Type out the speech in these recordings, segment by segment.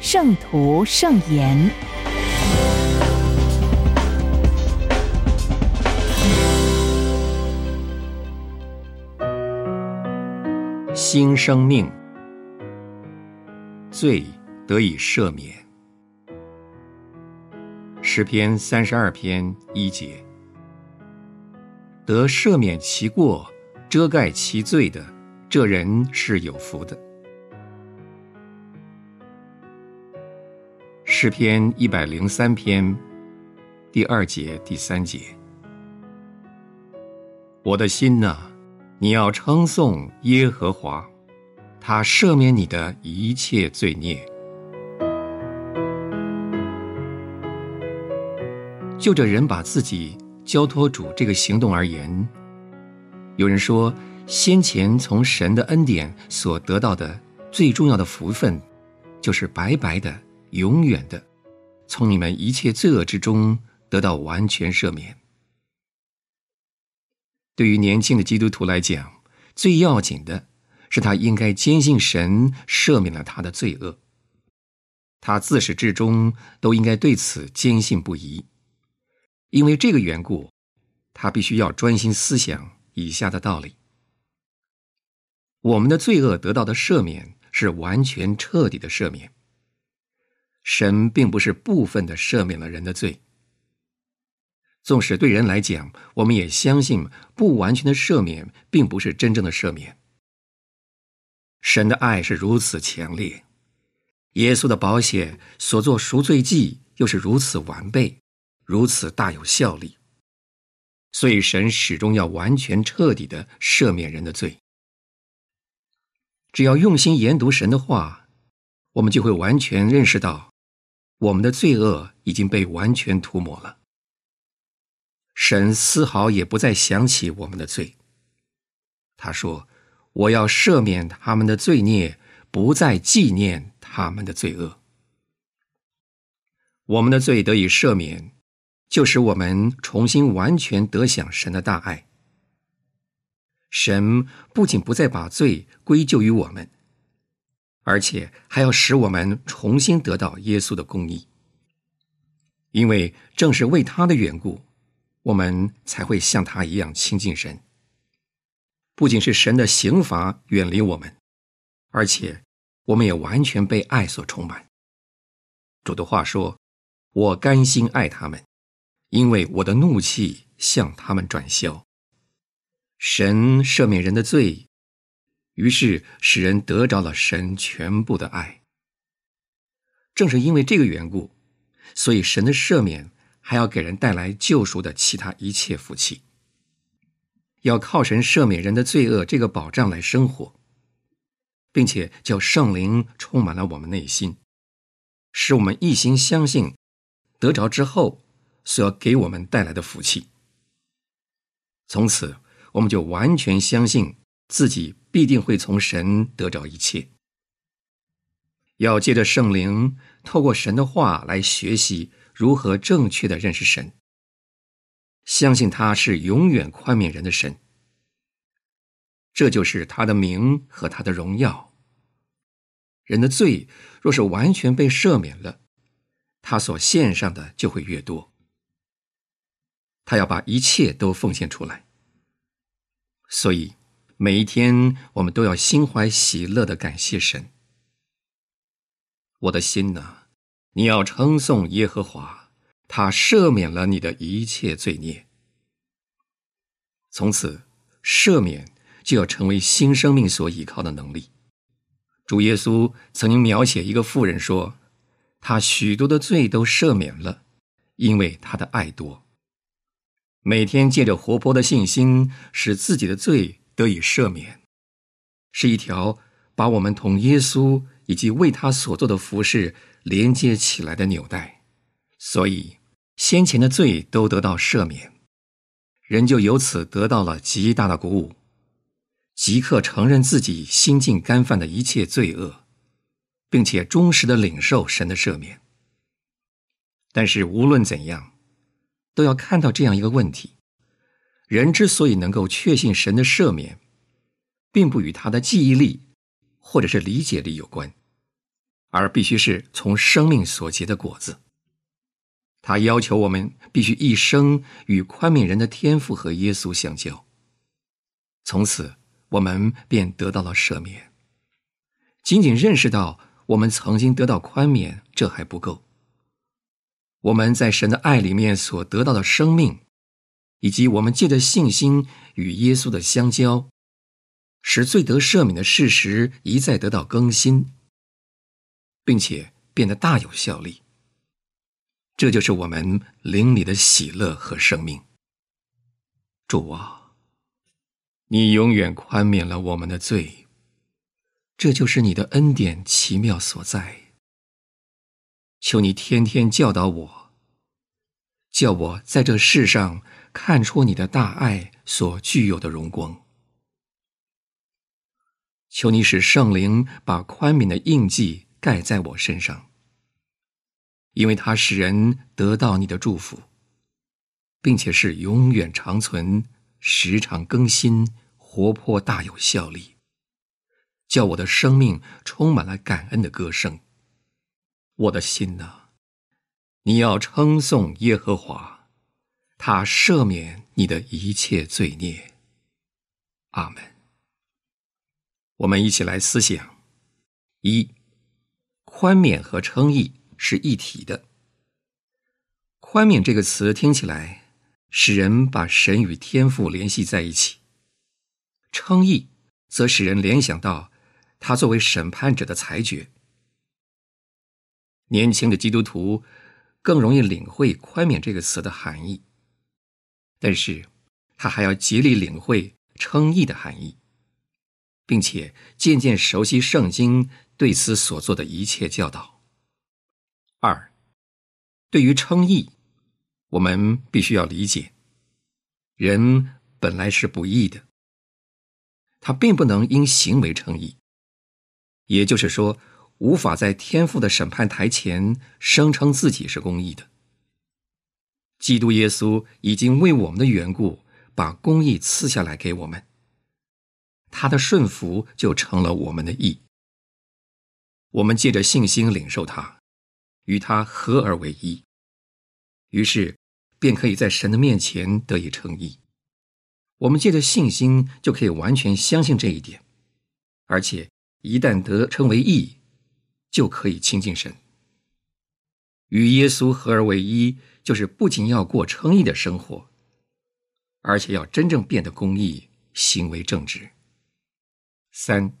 圣徒圣言，新生命，罪得以赦免。诗篇三十二篇一节，得赦免其过、遮盖其罪的，这人是有福的。诗篇一百零三篇第二节第三节，我的心呐，你要称颂耶和华，他赦免你的一切罪孽。就着人把自己交托主这个行动而言，有人说，先前从神的恩典所得到的最重要的福分，就是白白的。永远的，从你们一切罪恶之中得到完全赦免。对于年轻的基督徒来讲，最要紧的是他应该坚信神赦免了他的罪恶。他自始至终都应该对此坚信不疑。因为这个缘故，他必须要专心思想以下的道理：我们的罪恶得到的赦免是完全彻底的赦免。神并不是部分的赦免了人的罪，纵使对人来讲，我们也相信不完全的赦免并不是真正的赦免。神的爱是如此强烈，耶稣的保险所做赎罪祭又是如此完备，如此大有效力，所以神始终要完全彻底的赦免人的罪。只要用心研读神的话，我们就会完全认识到。我们的罪恶已经被完全涂抹了，神丝毫也不再想起我们的罪。他说：“我要赦免他们的罪孽，不再纪念他们的罪恶。”我们的罪得以赦免，就使我们重新完全得享神的大爱。神不仅不再把罪归咎于我们。而且还要使我们重新得到耶稣的公义，因为正是为他的缘故，我们才会像他一样亲近神。不仅是神的刑罚远离我们，而且我们也完全被爱所充满。主的话说：“我甘心爱他们，因为我的怒气向他们转消。”神赦免人的罪。于是使人得着了神全部的爱。正是因为这个缘故，所以神的赦免还要给人带来救赎的其他一切福气。要靠神赦免人的罪恶这个保障来生活，并且叫圣灵充满了我们内心，使我们一心相信得着之后所要给我们带来的福气。从此，我们就完全相信。自己必定会从神得着一切。要借着圣灵，透过神的话来学习如何正确的认识神。相信他是永远宽免人的神。这就是他的名和他的荣耀。人的罪若是完全被赦免了，他所献上的就会越多。他要把一切都奉献出来。所以。每一天，我们都要心怀喜乐的感谢神。我的心呐，你要称颂耶和华，他赦免了你的一切罪孽。从此，赦免就要成为新生命所依靠的能力。主耶稣曾经描写一个妇人说：“他许多的罪都赦免了，因为他的爱多。”每天借着活泼的信心，使自己的罪。得以赦免，是一条把我们同耶稣以及为他所做的服饰连接起来的纽带，所以先前的罪都得到赦免，人就由此得到了极大的鼓舞，即刻承认自己心境干犯的一切罪恶，并且忠实的领受神的赦免。但是无论怎样，都要看到这样一个问题：人之所以能够确信神的赦免，并不与他的记忆力或者是理解力有关。而必须是从生命所结的果子。他要求我们必须一生与宽悯人的天赋和耶稣相交。从此，我们便得到了赦免。仅仅认识到我们曾经得到宽免，这还不够。我们在神的爱里面所得到的生命，以及我们借着信心与耶稣的相交，使罪得赦免的事实一再得到更新。并且变得大有效力，这就是我们灵里的喜乐和生命。主啊，你永远宽免了我们的罪，这就是你的恩典奇妙所在。求你天天教导我，叫我在这世上看出你的大爱所具有的荣光。求你使圣灵把宽悯的印记。盖在我身上，因为它使人得到你的祝福，并且是永远长存、时常更新、活泼大有效力，叫我的生命充满了感恩的歌声。我的心呐，你要称颂耶和华，他赦免你的一切罪孽。阿门。我们一起来思想一。宽免和称义是一体的。宽免这个词听起来使人把神与天赋联系在一起，称义则使人联想到他作为审判者的裁决。年轻的基督徒更容易领会“宽免”这个词的含义，但是他还要竭力领会称义的含义，并且渐渐熟悉圣经。对此所做的一切教导。二，对于称义，我们必须要理解，人本来是不义的，他并不能因行为称义，也就是说，无法在天父的审判台前声称自己是公义的。基督耶稣已经为我们的缘故，把公义赐下来给我们，他的顺服就成了我们的义。我们借着信心领受他，与他合而为一，于是便可以在神的面前得以称义。我们借着信心就可以完全相信这一点，而且一旦得称为义，就可以亲近神。与耶稣合而为一，就是不仅要过称义的生活，而且要真正变得公义，行为正直。三。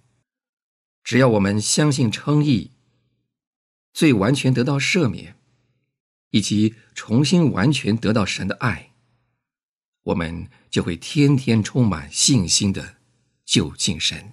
只要我们相信称义，最完全得到赦免，以及重新完全得到神的爱，我们就会天天充满信心的就近神。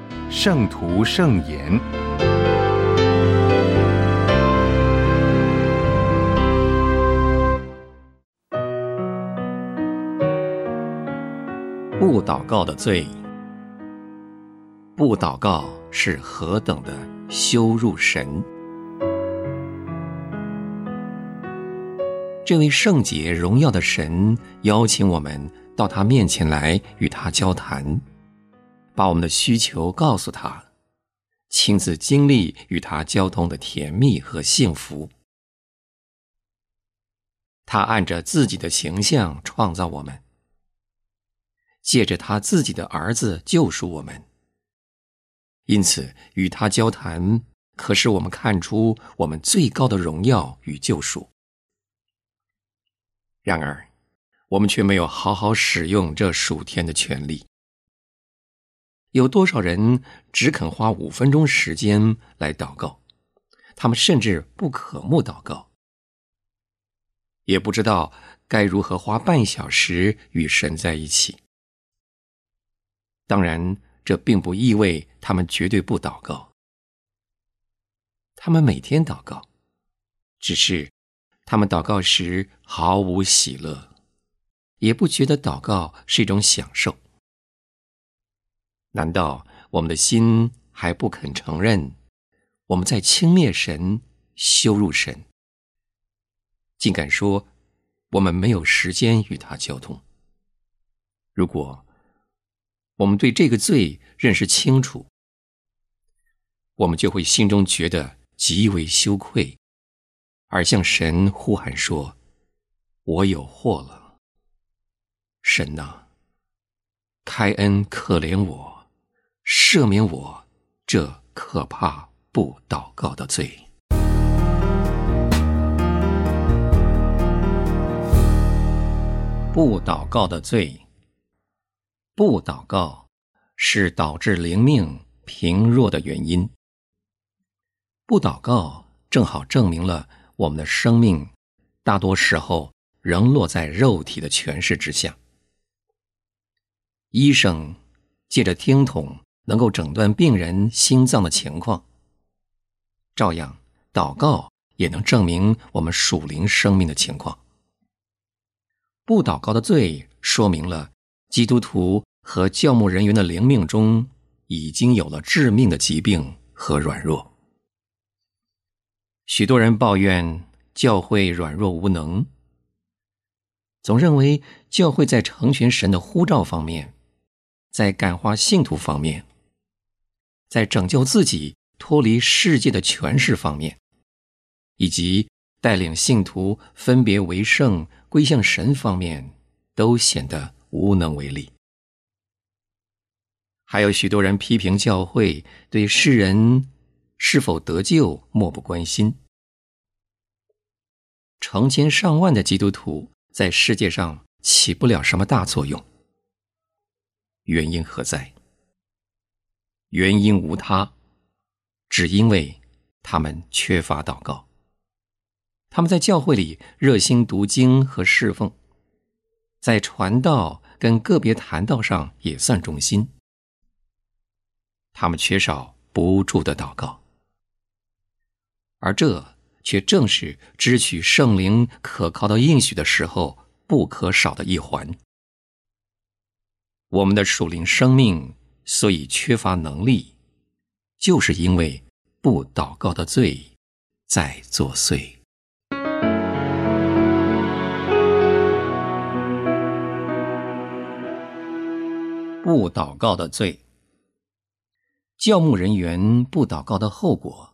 《圣徒圣言》。不祷告的罪，不祷告是何等的羞辱神！这位圣洁荣耀的神邀请我们到他面前来与他交谈，把我们的需求告诉他，亲自经历与他交通的甜蜜和幸福。他按着自己的形象创造我们。借着他自己的儿子救赎我们。因此，与他交谈，可使我们看出我们最高的荣耀与救赎。然而，我们却没有好好使用这属天的权利。有多少人只肯花五分钟时间来祷告？他们甚至不渴慕祷告，也不知道该如何花半小时与神在一起。当然，这并不意味他们绝对不祷告。他们每天祷告，只是他们祷告时毫无喜乐，也不觉得祷告是一种享受。难道我们的心还不肯承认？我们在轻蔑神、羞辱神，竟敢说我们没有时间与他交通。如果我们对这个罪认识清楚，我们就会心中觉得极为羞愧，而向神呼喊说：“我有祸了，神呐，开恩可怜我，赦免我这可怕。”不祷告的罪，不祷告的罪，不祷告是导致灵命贫弱的原因。不祷告正好证明了我们的生命大多时候仍落在肉体的权势之下。医生借着听筒能够诊断病人心脏的情况。照样，祷告也能证明我们属灵生命的情况。不祷告的罪，说明了基督徒和教牧人员的灵命中已经有了致命的疾病和软弱。许多人抱怨教会软弱无能，总认为教会在成全神的呼召方面，在感化信徒方面，在拯救自己。脱离世界的权势方面，以及带领信徒分别为圣归向神方面，都显得无能为力。还有许多人批评教会对世人是否得救漠不关心。成千上万的基督徒在世界上起不了什么大作用，原因何在？原因无他。只因为他们缺乏祷告，他们在教会里热心读经和侍奉，在传道跟个别谈道上也算忠心。他们缺少不住的祷告，而这却正是支取圣灵可靠的应许的时候不可少的一环。我们的属灵生命所以缺乏能力。就是因为不祷告的罪在作祟。不祷告的罪，教牧人员不祷告的后果，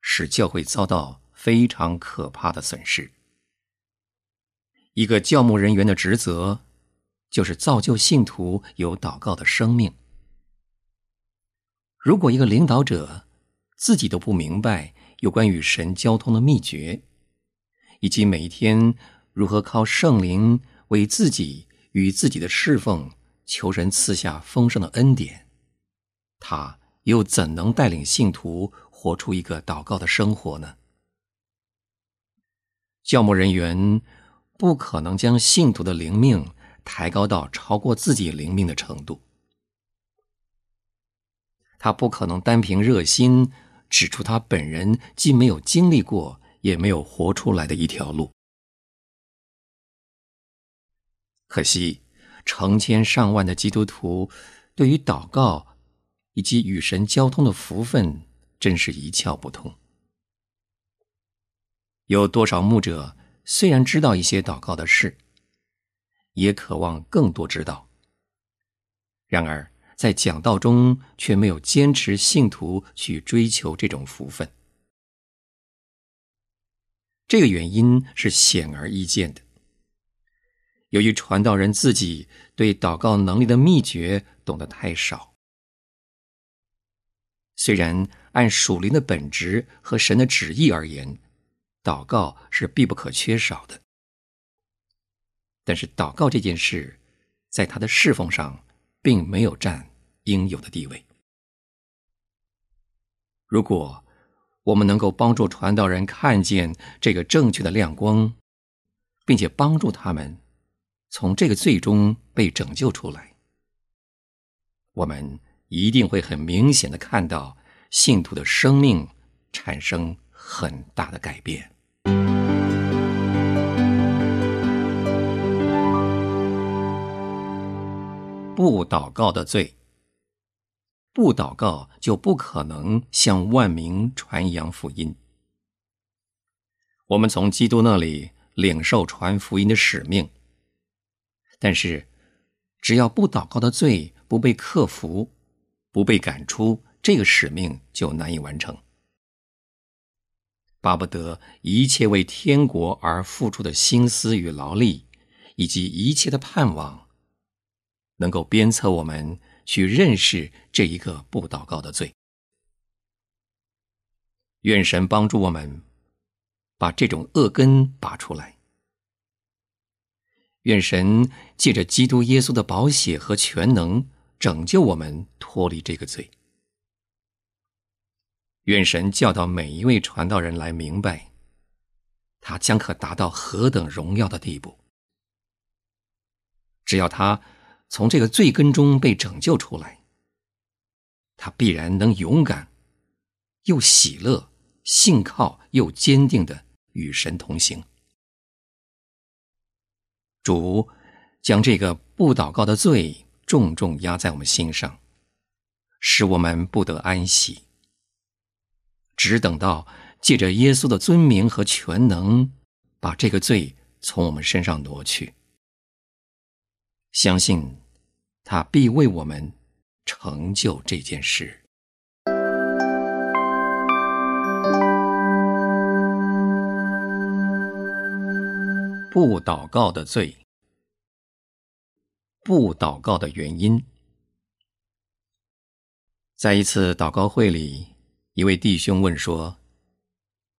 使教会遭到非常可怕的损失。一个教牧人员的职责，就是造就信徒有祷告的生命。如果一个领导者自己都不明白有关与神交通的秘诀，以及每一天如何靠圣灵为自己与自己的侍奉求神赐下丰盛的恩典，他又怎能带领信徒活出一个祷告的生活呢？教牧人员不可能将信徒的灵命抬高到超过自己灵命的程度。他不可能单凭热心指出他本人既没有经历过，也没有活出来的一条路。可惜，成千上万的基督徒对于祷告以及与神交通的福分，真是一窍不通。有多少牧者虽然知道一些祷告的事，也渴望更多知道，然而。在讲道中，却没有坚持信徒去追求这种福分。这个原因是显而易见的。由于传道人自己对祷告能力的秘诀懂得太少，虽然按属灵的本质和神的旨意而言，祷告是必不可缺少的，但是祷告这件事，在他的侍奉上并没有占应有的地位。如果我们能够帮助传道人看见这个正确的亮光，并且帮助他们从这个最终被拯救出来，我们一定会很明显的看到信徒的生命产生很大的改变。不祷告的罪。不祷告，就不可能向万民传扬福音。我们从基督那里领受传福音的使命，但是，只要不祷告的罪不被克服、不被赶出，这个使命就难以完成。巴不得一切为天国而付出的心思与劳力，以及一切的盼望，能够鞭策我们。去认识这一个不祷告的罪。愿神帮助我们，把这种恶根拔出来。愿神借着基督耶稣的宝血和全能，拯救我们脱离这个罪。愿神教导每一位传道人来明白，他将可达到何等荣耀的地步。只要他。从这个罪根中被拯救出来，他必然能勇敢、又喜乐、信靠又坚定的与神同行。主将这个不祷告的罪重重压在我们心上，使我们不得安息，只等到借着耶稣的尊名和全能，把这个罪从我们身上挪去。相信，他必为我们成就这件事。不祷告的罪，不祷告的原因。在一次祷告会里，一位弟兄问说：“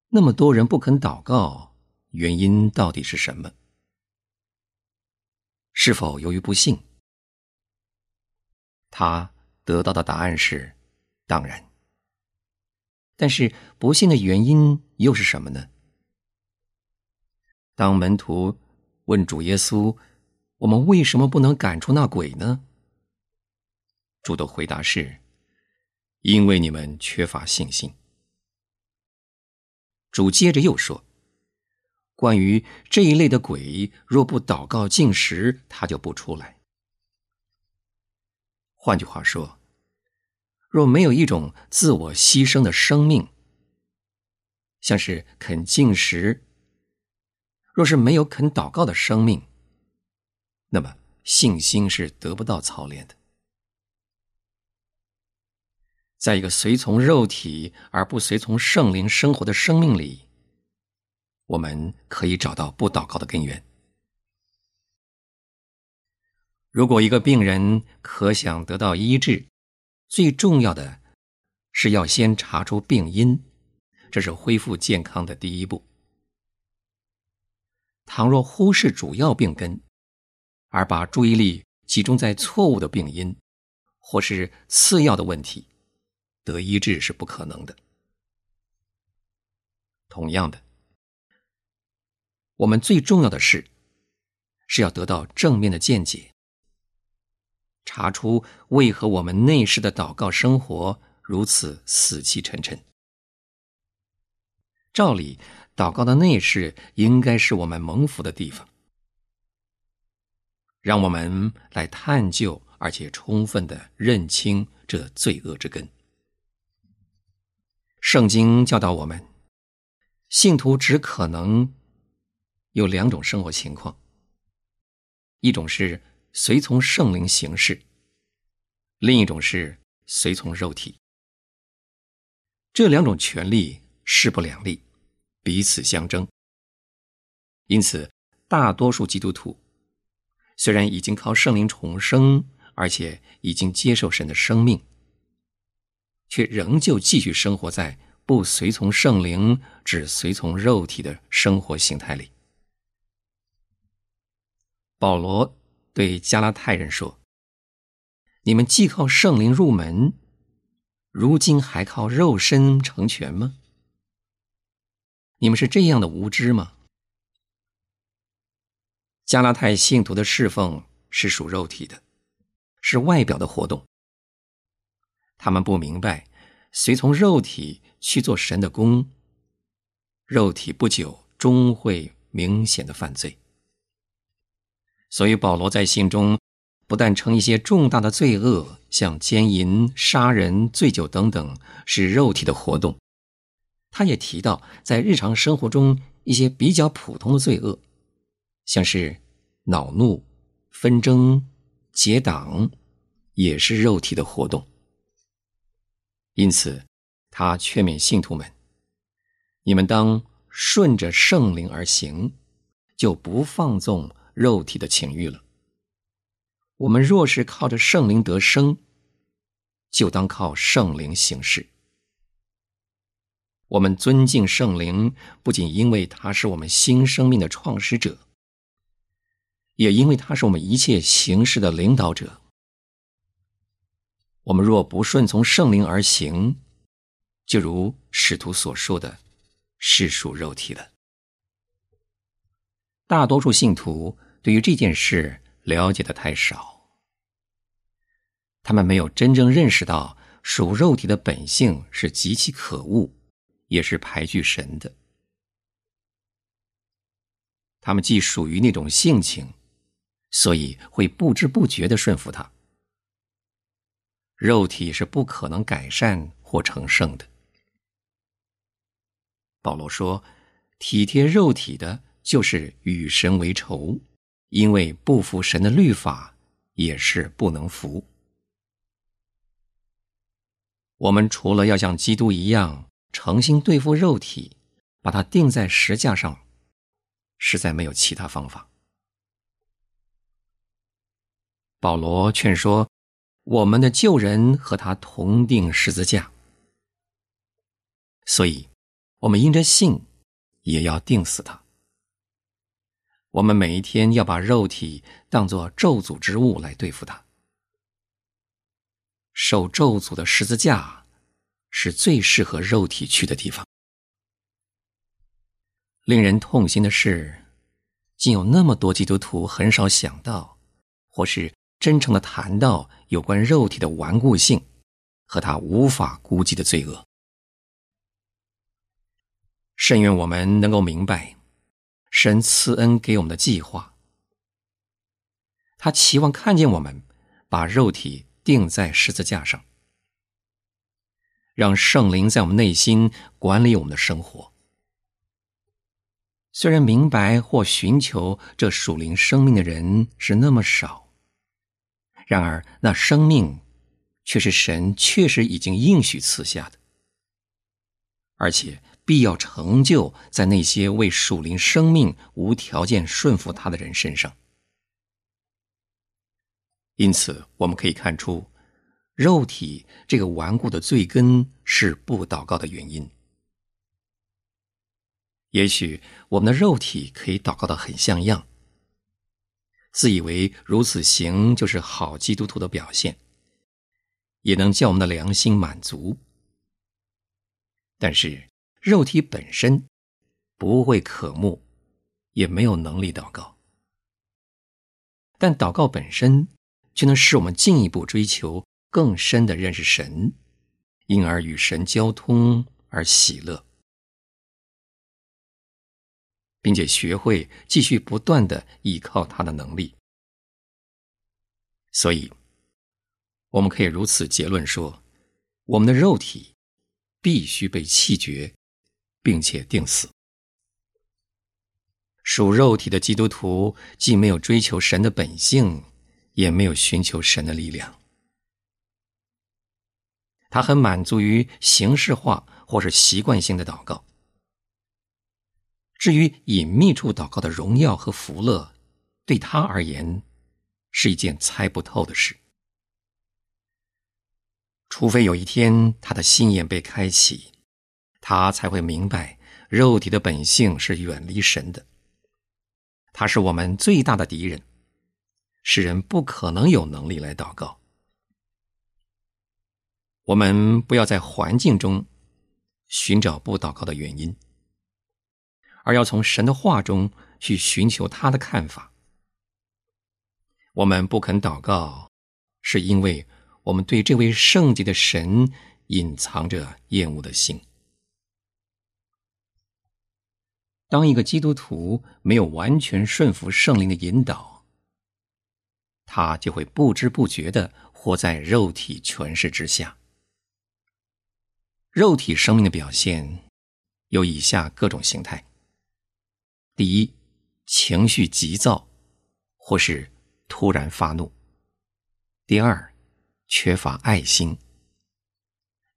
那么多人不肯祷告，原因到底是什么？”是否由于不幸？他得到的答案是：当然。但是不幸的原因又是什么呢？当门徒问主耶稣：“我们为什么不能赶出那鬼呢？”主的回答是：“因为你们缺乏信心。”主接着又说。关于这一类的鬼，若不祷告进食，他就不出来。换句话说，若没有一种自我牺牲的生命，像是肯进食；若是没有肯祷告的生命，那么信心是得不到操练的。在一个随从肉体而不随从圣灵生活的生命里。我们可以找到不祷告的根源。如果一个病人可想得到医治，最重要的是要先查出病因，这是恢复健康的第一步。倘若忽视主要病根，而把注意力集中在错误的病因或是次要的问题，得医治是不可能的。同样的。我们最重要的事，是要得到正面的见解，查出为何我们内室的祷告生活如此死气沉沉。照理，祷告的内室应该是我们蒙福的地方。让我们来探究，而且充分的认清这罪恶之根。圣经教导我们，信徒只可能。有两种生活情况，一种是随从圣灵行事，另一种是随从肉体。这两种权利势不两立，彼此相争。因此，大多数基督徒虽然已经靠圣灵重生，而且已经接受神的生命，却仍旧继续生活在不随从圣灵、只随从肉体的生活形态里。保罗对加拉太人说：“你们既靠圣灵入门，如今还靠肉身成全吗？你们是这样的无知吗？”加拉太信徒的侍奉是属肉体的，是外表的活动。他们不明白，随从肉体去做神的工，肉体不久终会明显的犯罪。所以保罗在信中不但称一些重大的罪恶，像奸淫、杀人、醉酒等等是肉体的活动，他也提到在日常生活中一些比较普通的罪恶。像是恼怒、纷争、结党，也是肉体的活动。因此，他劝勉信徒们：你们当顺着圣灵而行，就不放纵肉体的情欲了。我们若是靠着圣灵得生，就当靠圣灵行事。我们尊敬圣灵，不仅因为他是我们新生命的创始者。也因为他是我们一切行事的领导者，我们若不顺从圣灵而行，就如使徒所说的，是属肉体的。大多数信徒对于这件事了解的太少，他们没有真正认识到属肉体的本性是极其可恶，也是排拒神的。他们既属于那种性情。所以会不知不觉的顺服他。肉体是不可能改善或成圣的。保罗说：“体贴肉体的，就是与神为仇，因为不服神的律法，也是不能服。”我们除了要像基督一样诚心对付肉体，把它钉在石架上，实在没有其他方法。保罗劝说我们的旧人和他同定十字架，所以，我们因着信，也要定死他。我们每一天要把肉体当作咒诅之物来对付他。受咒诅的十字架，是最适合肉体去的地方。令人痛心的是，竟有那么多基督徒很少想到，或是。真诚的谈到有关肉体的顽固性和他无法估计的罪恶。甚愿我们能够明白神赐恩给我们的计划。他期望看见我们把肉体钉在十字架上，让圣灵在我们内心管理我们的生活。虽然明白或寻求这属灵生命的人是那么少。然而，那生命却是神确实已经应许赐下的，而且必要成就在那些为属灵生命无条件顺服他的人身上。因此，我们可以看出，肉体这个顽固的罪根是不祷告的原因。也许我们的肉体可以祷告的很像样。自以为如此行就是好基督徒的表现，也能叫我们的良心满足。但是肉体本身不会渴慕，也没有能力祷告。但祷告本身却能使我们进一步追求更深的认识神，因而与神交通而喜乐，并且学会继续不断的依靠他的能力。所以，我们可以如此结论说：我们的肉体必须被弃绝，并且定死。属肉体的基督徒既没有追求神的本性，也没有寻求神的力量。他很满足于形式化或是习惯性的祷告。至于隐秘处祷告的荣耀和福乐，对他而言是一件猜不透的事。除非有一天他的心眼被开启，他才会明白肉体的本性是远离神的。他是我们最大的敌人，使人不可能有能力来祷告。我们不要在环境中寻找不祷告的原因，而要从神的话中去寻求他的看法。我们不肯祷告，是因为我们对这位圣洁的神隐藏着厌恶的心。当一个基督徒没有完全顺服圣灵的引导，他就会不知不觉的活在肉体权势之下。肉体生命的表现有以下各种形态：第一，情绪急躁，或是突然发怒；第二，缺乏爱心；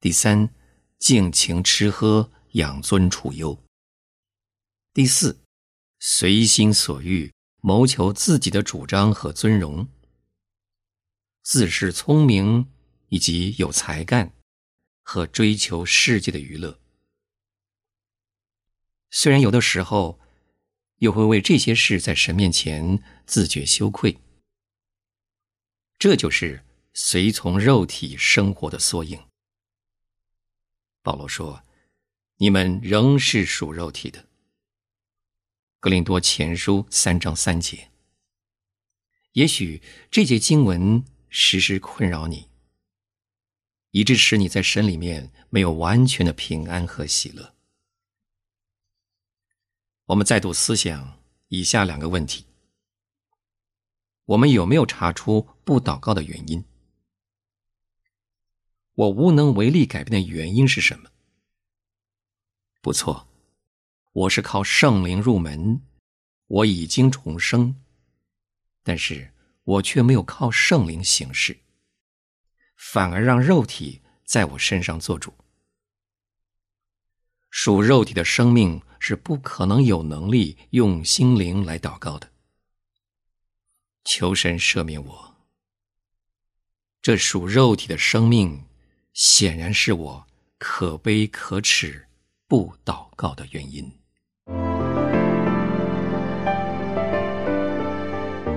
第三，尽情吃喝，养尊处优；第四，随心所欲，谋求自己的主张和尊荣，自恃聪明以及有才干。和追求世界的娱乐，虽然有的时候又会为这些事在神面前自觉羞愧，这就是随从肉体生活的缩影。保罗说：“你们仍是属肉体的。”格林多前书三章三节。也许这节经文时时困扰你。以致使你在神里面没有完全的平安和喜乐。我们再度思想以下两个问题：我们有没有查出不祷告的原因？我无能为力改变的原因是什么？不错，我是靠圣灵入门，我已经重生，但是我却没有靠圣灵行事。反而让肉体在我身上做主。属肉体的生命是不可能有能力用心灵来祷告的。求神赦免我。这属肉体的生命，显然是我可悲可耻不祷告的原因。